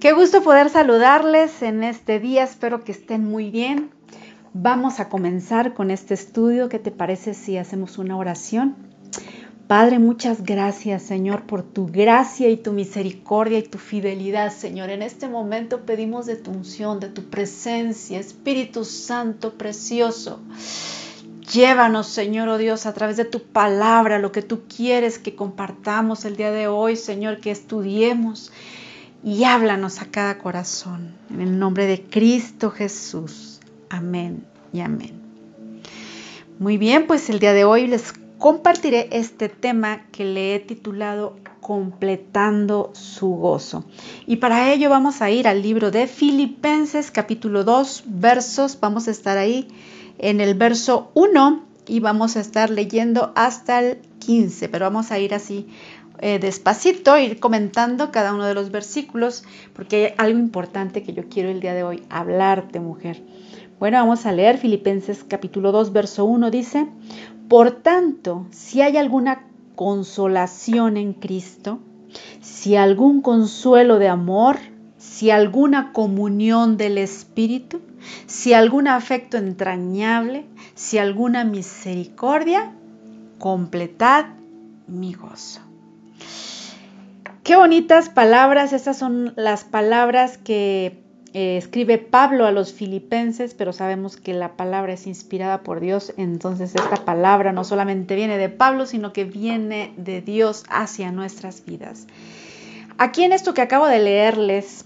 Qué gusto poder saludarles en este día, espero que estén muy bien. Vamos a comenzar con este estudio. ¿Qué te parece si hacemos una oración? Padre, muchas gracias, Señor, por tu gracia y tu misericordia y tu fidelidad, Señor. En este momento pedimos de tu unción, de tu presencia, Espíritu Santo precioso. Llévanos, Señor, oh Dios, a través de tu palabra, lo que tú quieres que compartamos el día de hoy, Señor, que estudiemos y háblanos a cada corazón. En el nombre de Cristo Jesús. Amén y amén. Muy bien, pues el día de hoy les compartiré este tema que le he titulado completando su gozo. Y para ello vamos a ir al libro de Filipenses capítulo 2 versos, vamos a estar ahí en el verso 1 y vamos a estar leyendo hasta el 15, pero vamos a ir así eh, despacito, ir comentando cada uno de los versículos, porque hay algo importante que yo quiero el día de hoy hablarte, mujer. Bueno, vamos a leer Filipenses capítulo 2, verso 1, dice, por tanto, si hay alguna consolación en Cristo, si algún consuelo de amor, si alguna comunión del Espíritu, si algún afecto entrañable, si alguna misericordia, completad mi gozo. Qué bonitas palabras, estas son las palabras que eh, escribe Pablo a los filipenses, pero sabemos que la palabra es inspirada por Dios, entonces esta palabra no solamente viene de Pablo, sino que viene de Dios hacia nuestras vidas. Aquí en esto que acabo de leerles,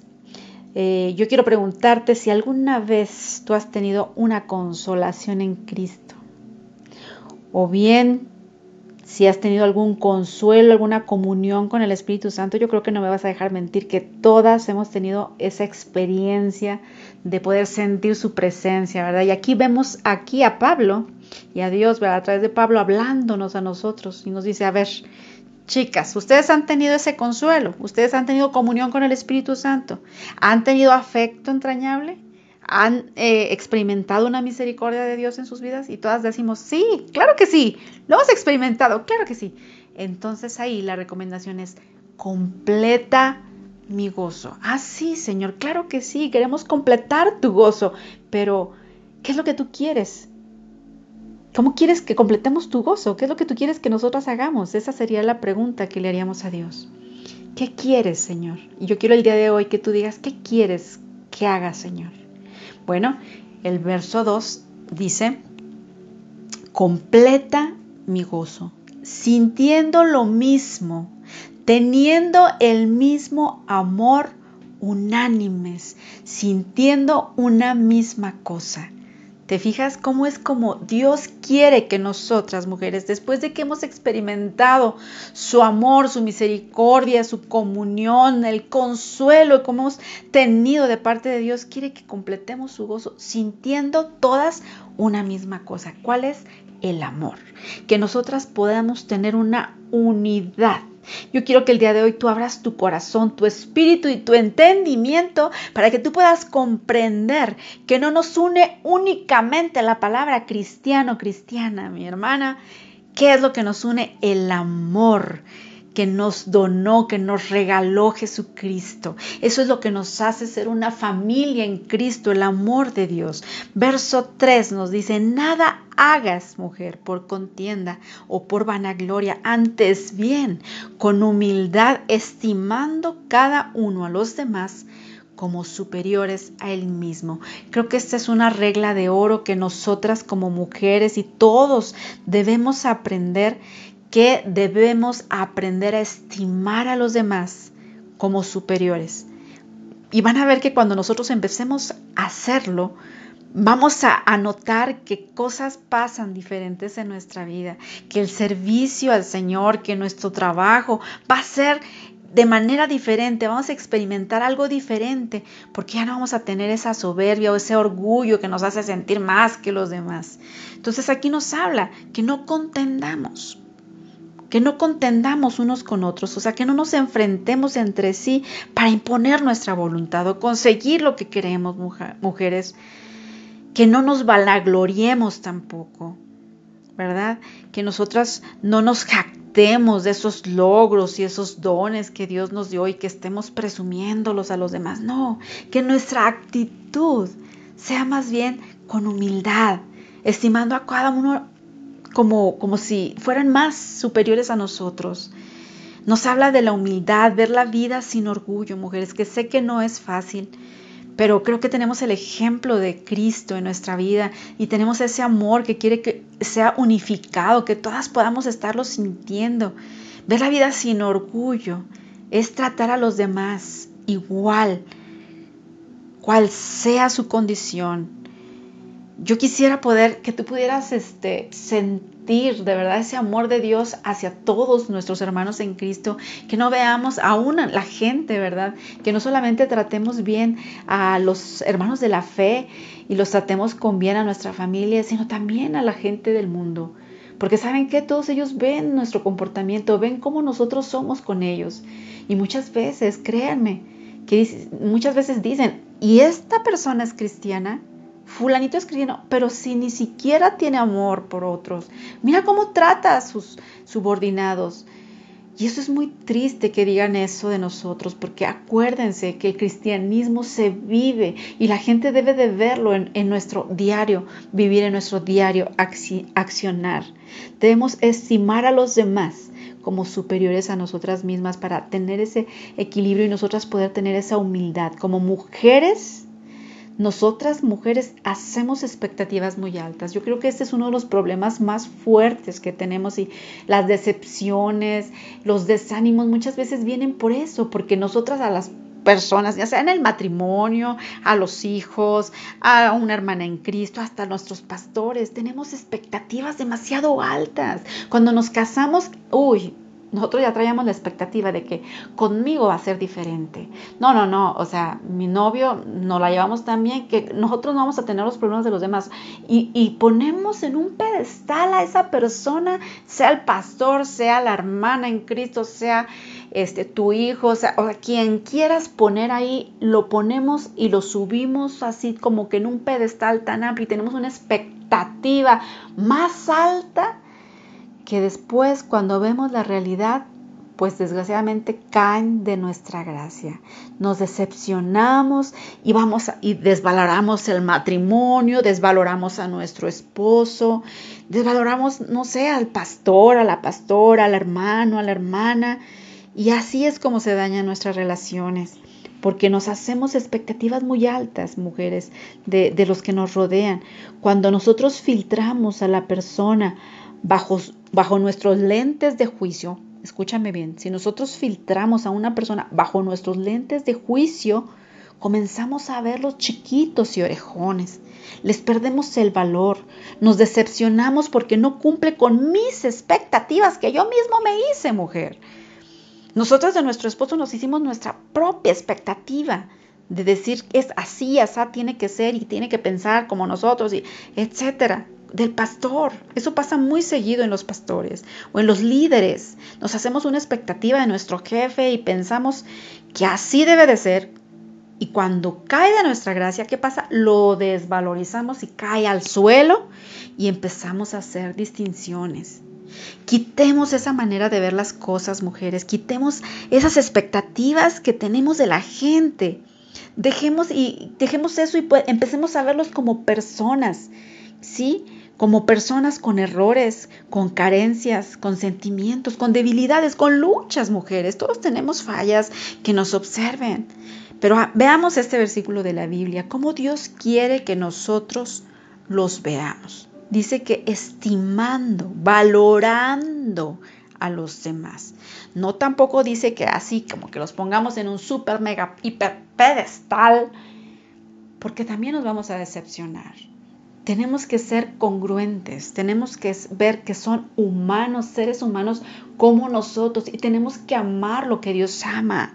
eh, yo quiero preguntarte si alguna vez tú has tenido una consolación en Cristo. O bien si has tenido algún consuelo, alguna comunión con el Espíritu Santo, yo creo que no me vas a dejar mentir que todas hemos tenido esa experiencia de poder sentir su presencia, ¿verdad? Y aquí vemos aquí a Pablo y a Dios, ¿verdad? A través de Pablo hablándonos a nosotros y nos dice, a ver, Chicas, ustedes han tenido ese consuelo, ustedes han tenido comunión con el Espíritu Santo, han tenido afecto entrañable, han eh, experimentado una misericordia de Dios en sus vidas y todas decimos, sí, claro que sí, lo hemos experimentado, claro que sí. Entonces ahí la recomendación es completa mi gozo. Ah, sí, Señor, claro que sí, queremos completar tu gozo, pero ¿qué es lo que tú quieres? ¿Cómo quieres que completemos tu gozo? ¿Qué es lo que tú quieres que nosotras hagamos? Esa sería la pregunta que le haríamos a Dios. ¿Qué quieres, Señor? Y yo quiero el día de hoy que tú digas, ¿qué quieres que haga, Señor? Bueno, el verso 2 dice, completa mi gozo, sintiendo lo mismo, teniendo el mismo amor unánimes, sintiendo una misma cosa. ¿Te fijas cómo es como Dios quiere que nosotras mujeres, después de que hemos experimentado su amor, su misericordia, su comunión, el consuelo que hemos tenido de parte de Dios, quiere que completemos su gozo sintiendo todas una misma cosa? ¿Cuál es? El amor. Que nosotras podamos tener una unidad yo quiero que el día de hoy tú abras tu corazón, tu espíritu y tu entendimiento para que tú puedas comprender que no nos une únicamente la palabra cristiano, cristiana, mi hermana. ¿Qué es lo que nos une? El amor que nos donó, que nos regaló Jesucristo. Eso es lo que nos hace ser una familia en Cristo, el amor de Dios. Verso 3 nos dice, nada hagas, mujer, por contienda o por vanagloria, antes bien, con humildad, estimando cada uno a los demás como superiores a él mismo. Creo que esta es una regla de oro que nosotras como mujeres y todos debemos aprender que debemos aprender a estimar a los demás como superiores. Y van a ver que cuando nosotros empecemos a hacerlo, vamos a, notar que cosas pasan diferentes en nuestra vida, que el servicio al Señor, que nuestro trabajo va a ser de manera diferente, vamos a experimentar algo diferente, porque ya no vamos a tener esa soberbia o ese orgullo que nos hace sentir más que los demás. Entonces aquí nos habla que no contendamos, que no contendamos unos con otros, o sea, que no nos enfrentemos entre sí para imponer nuestra voluntad o conseguir lo que queremos, mujeres, que no nos valagloriemos tampoco, ¿verdad? Que nosotras no nos jactemos de esos logros y esos dones que Dios nos dio y que estemos presumiéndolos a los demás. No, que nuestra actitud sea más bien con humildad, estimando a cada uno como, como si fueran más superiores a nosotros. Nos habla de la humildad, ver la vida sin orgullo, mujeres, que sé que no es fácil, pero creo que tenemos el ejemplo de Cristo en nuestra vida y tenemos ese amor que quiere que sea unificado, que todas podamos estarlo sintiendo. Ver la vida sin orgullo es tratar a los demás igual, cual sea su condición. Yo quisiera poder que tú pudieras este, sentir de verdad ese amor de Dios hacia todos nuestros hermanos en Cristo, que no veamos aún la gente, ¿verdad? Que no solamente tratemos bien a los hermanos de la fe y los tratemos con bien a nuestra familia, sino también a la gente del mundo. Porque saben que todos ellos ven nuestro comportamiento, ven cómo nosotros somos con ellos. Y muchas veces, créanme, que muchas veces dicen, ¿y esta persona es cristiana? Fulanito es cristiano, pero si ni siquiera tiene amor por otros, mira cómo trata a sus subordinados. Y eso es muy triste que digan eso de nosotros, porque acuérdense que el cristianismo se vive y la gente debe de verlo en, nuestro diario, vivir en nuestro diario accionar. Debemos estimar a los demás como superiores a nosotras mismas para tener ese equilibrio y nosotras poder tener esa humildad como mujeres nosotras mujeres hacemos expectativas muy altas. Yo creo que este es uno de los problemas más fuertes que tenemos y las decepciones, los desánimos muchas veces vienen por eso, porque nosotras a las personas, ya sea en el matrimonio, a los hijos, a una hermana en Cristo, hasta nuestros pastores, tenemos expectativas demasiado altas. Cuando nos casamos, uy, nosotros ya traíamos la expectativa de que conmigo va a ser diferente. No, no, no, o sea, mi novio no la llevamos tan bien que nosotros no vamos a tener los problemas de los demás. Y, y ponemos en un pedestal a esa persona, sea el pastor, sea la hermana en Cristo, sea este, tu hijo, o sea, o sea, quien quieras poner ahí, lo ponemos y lo subimos así como que en un pedestal tan amplio y tenemos una expectativa más alta que después cuando vemos la realidad, pues desgraciadamente caen de nuestra gracia. Nos decepcionamos y vamos y desvaloramos el matrimonio, desvaloramos a nuestro esposo, desvaloramos, no sé, al pastor, a la pastora, al hermano, a la hermana. Y así es como se dañan nuestras relaciones, porque nos hacemos expectativas muy altas, mujeres, de, de los que nos rodean. Cuando nosotros filtramos a la persona, bajo, bajo nuestros lentes de juicio, escúchame bien, si nosotros filtramos a una persona bajo nuestros lentes de juicio, comenzamos a verlos chiquitos y orejones. Les perdemos el valor, nos decepcionamos porque no cumple con mis expectativas que yo mismo me hice, mujer. Nosotros de nuestro esposo nos hicimos nuestra propia expectativa de decir es así, así tiene que ser y tiene que pensar como nosotros y etcétera del pastor. Eso pasa muy seguido en los pastores o en los líderes. Nos hacemos una expectativa de nuestro jefe y pensamos que así debe de ser. Y cuando cae de nuestra gracia, ¿qué pasa? Lo desvalorizamos y cae al suelo y empezamos a hacer distinciones. Quitemos esa manera de ver las cosas, mujeres. Quitemos esas expectativas que tenemos de la gente. Dejemos y dejemos eso y empecemos a verlos como personas, ¿sí? Como personas con errores, con carencias, con sentimientos, con debilidades, con luchas, mujeres. Todos tenemos fallas que nos observen. Pero ah, veamos este versículo de la Biblia, cómo Dios quiere que nosotros los veamos. Dice que estimando, valorando a los demás. No tampoco dice que así como que los pongamos en un super mega hiper pedestal, porque también nos vamos a decepcionar tenemos que ser congruentes, tenemos que ver que son humanos, seres humanos como nosotros y tenemos que amar lo que Dios ama.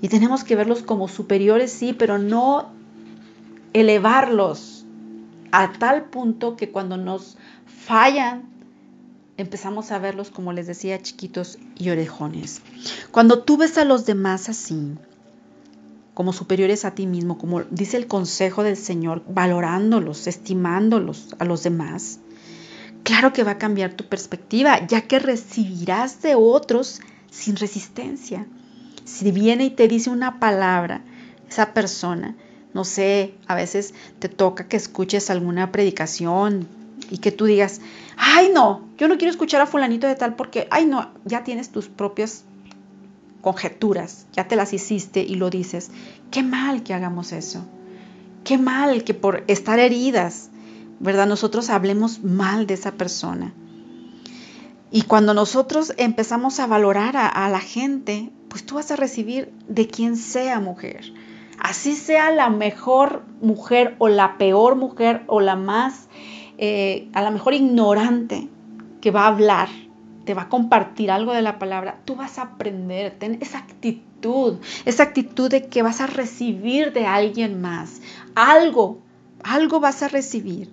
Y tenemos que verlos como superiores, sí, pero no elevarlos a tal punto que cuando nos fallan, empezamos a verlos, como les decía, chiquitos y orejones. Cuando tú ves a los demás así, como superiores a ti mismo, como dice el consejo del Señor, valorándolos, estimándolos a los demás. claro que va a cambiar tu perspectiva, ya que recibirás de otros sin resistencia. Si viene y te dice una palabra, esa persona, no sé, a veces te toca que escuches alguna predicación y que tú digas, ay no, yo no quiero escuchar a fulanito de tal porque, ay no, ya tienes tus propias conjeturas, ya te las hiciste y lo dices. Qué mal que hagamos eso. Qué mal que por estar heridas, ¿verdad? Nosotros hablemos mal de esa persona. Y cuando nosotros empezamos a valorar a, la gente, pues tú vas a recibir de quien sea mujer. Así sea la mejor mujer o la peor mujer o la más, eh, a lo mejor ignorante que va a hablar, te va a compartir algo de la palabra, tú vas a aprender, ten esa actitud, esa actitud de que vas a recibir de alguien más, algo, algo vas a recibir.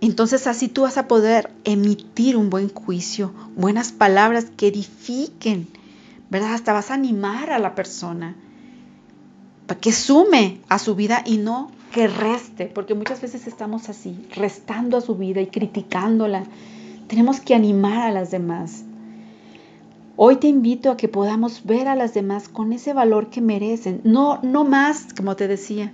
Entonces así tú vas a poder emitir un buen juicio, buenas palabras que edifiquen, ¿verdad? Hasta vas a animar a la persona para que sume a su vida y no que reste, porque muchas veces estamos así, restando a su vida y criticándola tenemos que animar a las demás. Hoy te invito a que podamos ver a las demás con ese valor que merecen, no, no más, como te decía,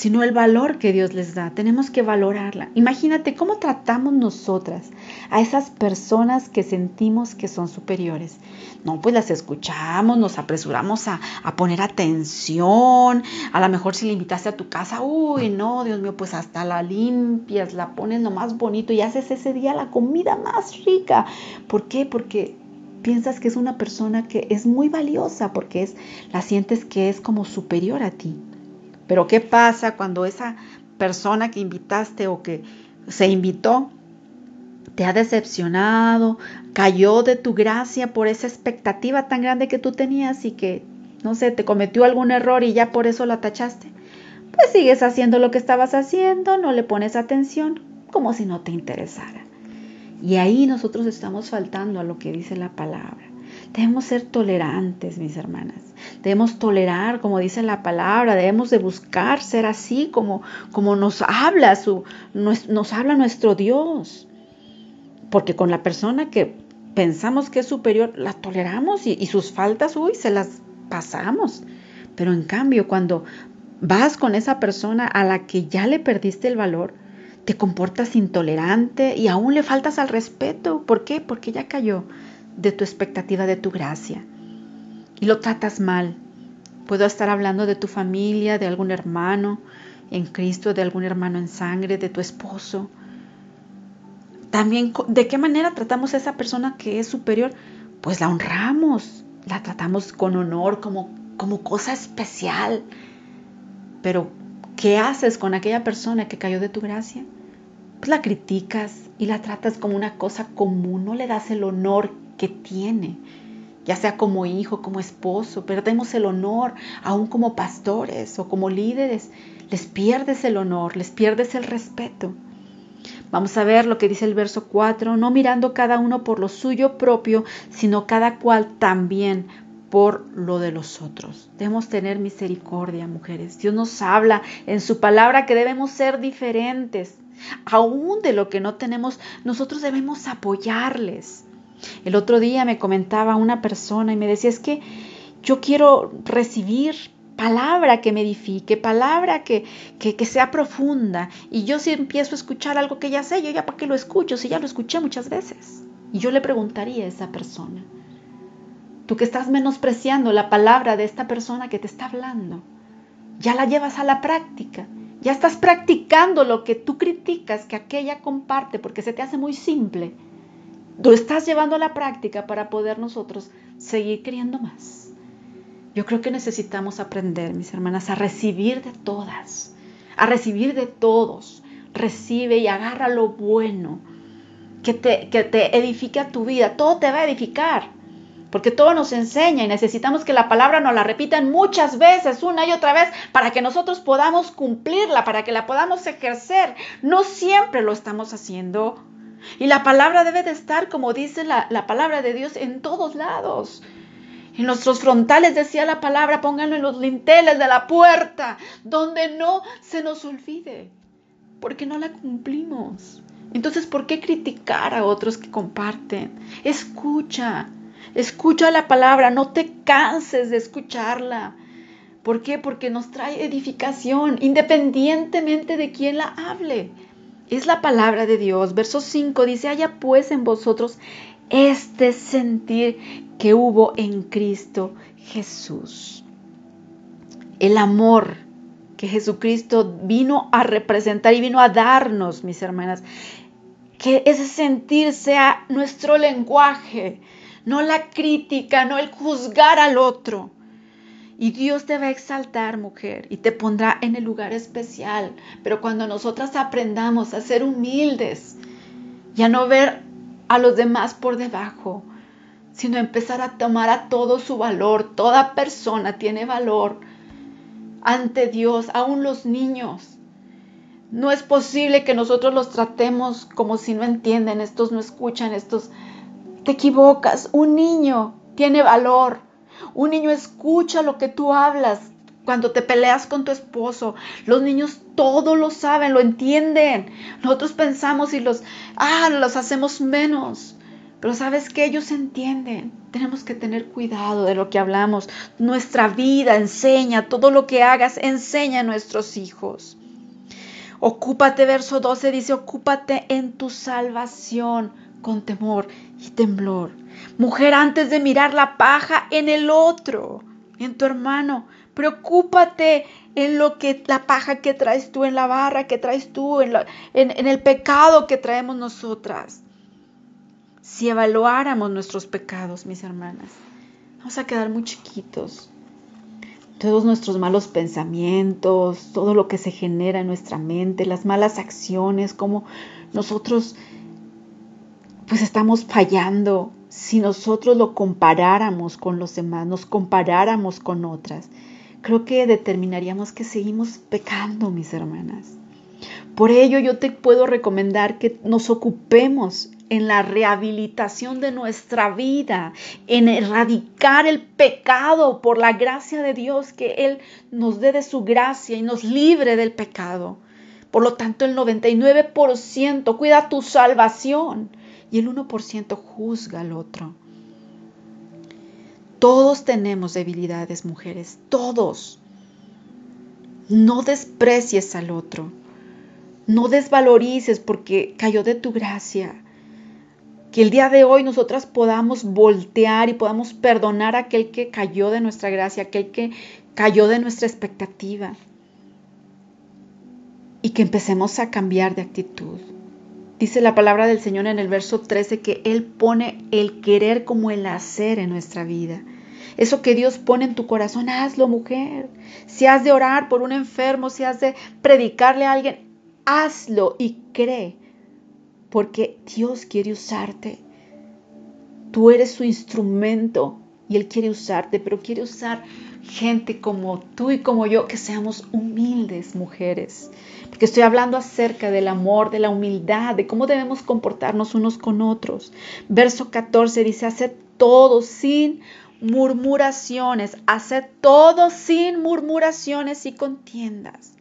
sino el valor que Dios les da. Tenemos que valorarla. Imagínate cómo tratamos nosotras a esas personas que sentimos que son superiores. No, pues las escuchamos, nos apresuramos a, poner atención. A lo mejor si le invitaste a tu casa, uy, no, Dios mío, pues hasta la limpias, la pones lo más bonito y haces ese día la comida más rica. ¿Por qué? Porque piensas que es una persona que es muy valiosa porque es la sientes que es como superior a ti. Pero ¿qué pasa cuando esa persona que invitaste o que se invitó te ha decepcionado, cayó de tu gracia por esa expectativa tan grande que tú tenías y que, no sé, te cometió algún error y ya por eso la tachaste? Pues sigues haciendo lo que estabas haciendo, no le pones atención, como si no te interesara. Y ahí nosotros estamos faltando a lo que dice la palabra. Debemos ser tolerantes, mis hermanas. Debemos tolerar, como dice la palabra, debemos de buscar ser así como, como nos habla su, nos, habla nuestro Dios. Porque con la persona que pensamos que es superior, la toleramos y, y sus faltas, uy, se las pasamos. Pero en cambio, cuando vas con esa persona a la que ya le perdiste el valor, te comportas intolerante y aún le faltas al respeto. ¿Por qué? Porque ya cayó de tu expectativa de tu gracia y lo tratas mal. Puedo estar hablando de tu familia, de algún hermano en Cristo, de algún hermano en sangre, de tu esposo. También, ¿de qué manera tratamos a esa persona que es superior? Pues la honramos, la tratamos con honor, como, como cosa especial. Pero, ¿qué haces con aquella persona que cayó de tu gracia? Pues la criticas y la tratas como una cosa común, no le das el honor que tiene, ya sea como hijo, como esposo, perdemos el honor, aún como pastores o como líderes, les pierdes el honor, les pierdes el respeto. Vamos a ver lo que dice el verso 4, no mirando cada uno por lo suyo propio, sino cada cual también por lo de los otros. Debemos tener misericordia, mujeres. Dios nos habla en su palabra que debemos ser diferentes. Aún de lo que no tenemos, nosotros debemos apoyarles. El otro día me comentaba una persona y me decía, es que yo quiero recibir palabra que me edifique, palabra que, que, sea profunda. Y yo si empiezo a escuchar algo que ya sé, yo ya para qué lo escucho, si ya lo escuché muchas veces. Y yo le preguntaría a esa persona, tú que estás menospreciando la palabra de esta persona que te está hablando, ya la llevas a la práctica, ya estás practicando lo que tú criticas que aquella comparte porque se te hace muy simple lo estás llevando a la práctica para poder nosotros seguir queriendo más. Yo creo que necesitamos aprender, mis hermanas, a recibir de todas, a recibir de todos. Recibe y agarra lo bueno que te, que te edifique a tu vida. Todo te va a edificar, porque todo nos enseña y necesitamos que la palabra nos la repitan muchas veces, una y otra vez, para que nosotros podamos cumplirla, para que la podamos ejercer. No siempre lo estamos haciendo y la palabra debe de estar, como dice la, palabra de Dios, en todos lados. En nuestros frontales decía la palabra, pónganlo en los linteles de la puerta, donde no se nos olvide, porque no la cumplimos. Entonces, ¿por qué criticar a otros que comparten? Escucha, escucha la palabra, no te canses de escucharla. ¿Por qué? Porque nos trae edificación, independientemente de quién la hable. Es la palabra de Dios. Verso 5 dice, haya pues en vosotros este sentir que hubo en Cristo Jesús. El amor que Jesucristo vino a representar y vino a darnos, mis hermanas, que ese sentir sea nuestro lenguaje, no la crítica, no el juzgar al otro. Y Dios te va a exaltar, mujer, y te pondrá en el lugar especial. Pero cuando nosotras aprendamos a ser humildes y a no ver a los demás por debajo, sino empezar a tomar a todo su valor, toda persona tiene valor ante Dios, aún los niños. No es posible que nosotros los tratemos como si no entienden, estos no escuchan, estos... Te equivocas, un niño tiene valor, un niño escucha lo que tú hablas cuando te peleas con tu esposo. Los niños todo lo saben, lo entienden. Nosotros pensamos y los, ah, los hacemos menos. Pero sabes que ellos entienden. Tenemos que tener cuidado de lo que hablamos. Nuestra vida enseña, todo lo que hagas enseña a nuestros hijos. Ocúpate, verso 12 dice, ocúpate en tu salvación con temor y temblor. Mujer, antes de mirar la paja en el otro, en tu hermano, preocúpate en lo que la paja que traes tú, en la barra que traes tú, en, en el pecado que traemos nosotras. Si evaluáramos nuestros pecados, mis hermanas, vamos a quedar muy chiquitos todos nuestros malos pensamientos, todo lo que se genera en nuestra mente, las malas acciones, como nosotros pues estamos fallando si nosotros lo comparáramos con los demás, nos comparáramos con otras. Creo que determinaríamos que seguimos pecando, mis hermanas. Por ello yo te puedo recomendar que nos ocupemos en la rehabilitación de nuestra vida, en erradicar el pecado por la gracia de Dios, que Él nos dé de su gracia y nos libre del pecado. Por lo tanto, el 99% cuida tu salvación y el 1% juzga al otro. Todos tenemos debilidades, mujeres, todos. No desprecies al otro. No desvalorices porque cayó de tu gracia que el día de hoy nosotras podamos voltear y podamos perdonar a aquel que cayó de nuestra gracia, aquel que cayó de nuestra expectativa. Y que empecemos a cambiar de actitud. Dice la palabra del Señor en el verso 13 que Él pone el querer como el hacer en nuestra vida. Eso que Dios pone en tu corazón, hazlo mujer. Si has de orar por un enfermo, si has de predicarle a alguien, hazlo y cree porque Dios quiere usarte. Tú eres su instrumento y Él quiere usarte, pero quiere usar gente como tú y como yo, que seamos humildes mujeres. Porque estoy hablando acerca del amor, de la humildad, de cómo debemos comportarnos unos con otros. Verso 14 dice, haced todo sin murmuraciones, haced todo sin murmuraciones y contiendas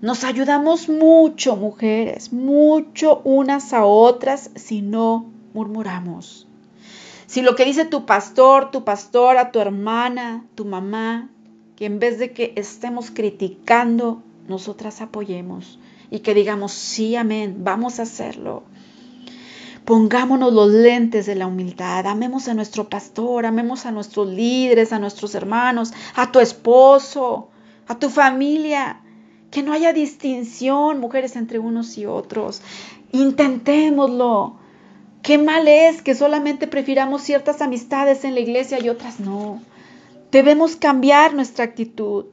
nos ayudamos mucho, mujeres, mucho unas a otras si no murmuramos. Si lo que dice tu pastor, tu pastora, tu hermana, tu mamá, que en vez de que estemos criticando, nosotras apoyemos y que digamos, sí, amén, vamos a hacerlo. Pongámonos los lentes de la humildad, amemos a nuestro pastor, amemos a nuestros líderes, a nuestros hermanos, a tu esposo, a tu familia, que no haya distinción, mujeres, entre unos y otros. Intentémoslo. Qué mal es que solamente prefiramos ciertas amistades en la iglesia y otras no. Debemos cambiar nuestra actitud.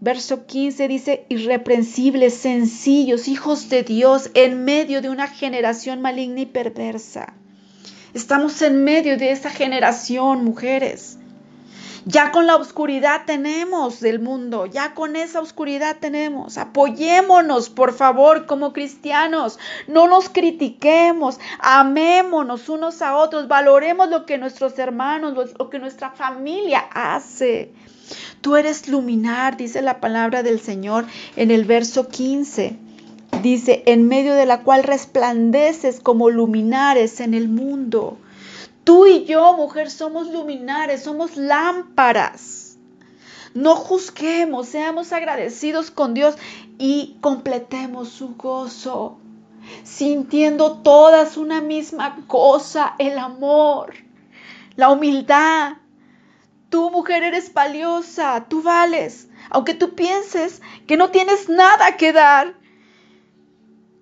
Verso 15 dice, irreprensibles, sencillos, hijos de Dios, en medio de una generación maligna y perversa. Estamos en medio de esa generación, mujeres. Ya con la oscuridad tenemos del mundo, ya con esa oscuridad tenemos. Apoyémonos, por favor, como cristianos. No nos critiquemos, amémonos unos a otros, valoremos lo que nuestros hermanos, lo que nuestra familia hace. Tú eres luminar, dice la palabra del Señor en el verso 15. dice, en medio de la cual resplandeces como luminares en el mundo. Tú y yo, mujer, somos luminares, somos lámparas. No juzguemos, seamos agradecidos con Dios y completemos su gozo, sintiendo todas una misma cosa, el amor, la humildad. Tú, mujer, eres valiosa, tú vales, aunque tú pienses que no tienes nada que dar,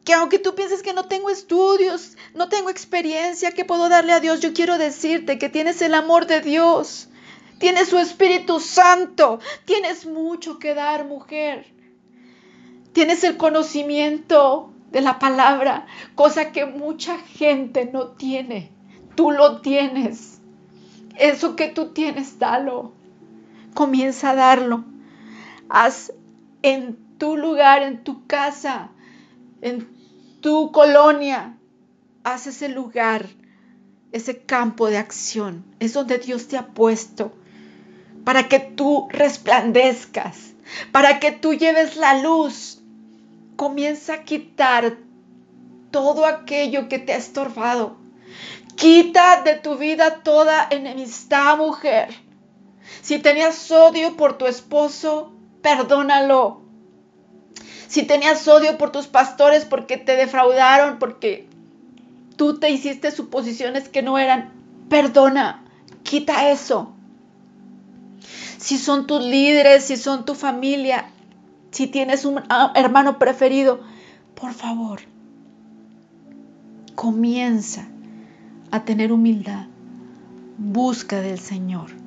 que aunque tú pienses que no tengo estudios, no tengo experiencia que puedo darle a Dios, yo quiero decirte que tienes el amor de Dios, tienes su Espíritu Santo, tienes mucho que dar, mujer. Tienes el conocimiento de la palabra, cosa que mucha gente no tiene. Tú lo tienes. Eso que tú tienes, dalo. Comienza a darlo. Haz en tu lugar, en tu casa, en tu colonia, haz ese lugar, ese campo de acción. Es donde Dios te ha puesto para que tú resplandezcas, para que tú lleves la luz. Comienza a quitar todo aquello que te ha estorbado. Quita de tu vida toda enemistad, mujer. Si tenías odio por tu esposo, perdónalo. Si tenías odio por tus pastores porque te defraudaron, porque tú te hiciste suposiciones que no eran, perdona, quita eso. Si son tus líderes, si son tu familia, si tienes un ah, hermano preferido, por favor, comienza a tener humildad. Busca del Señor.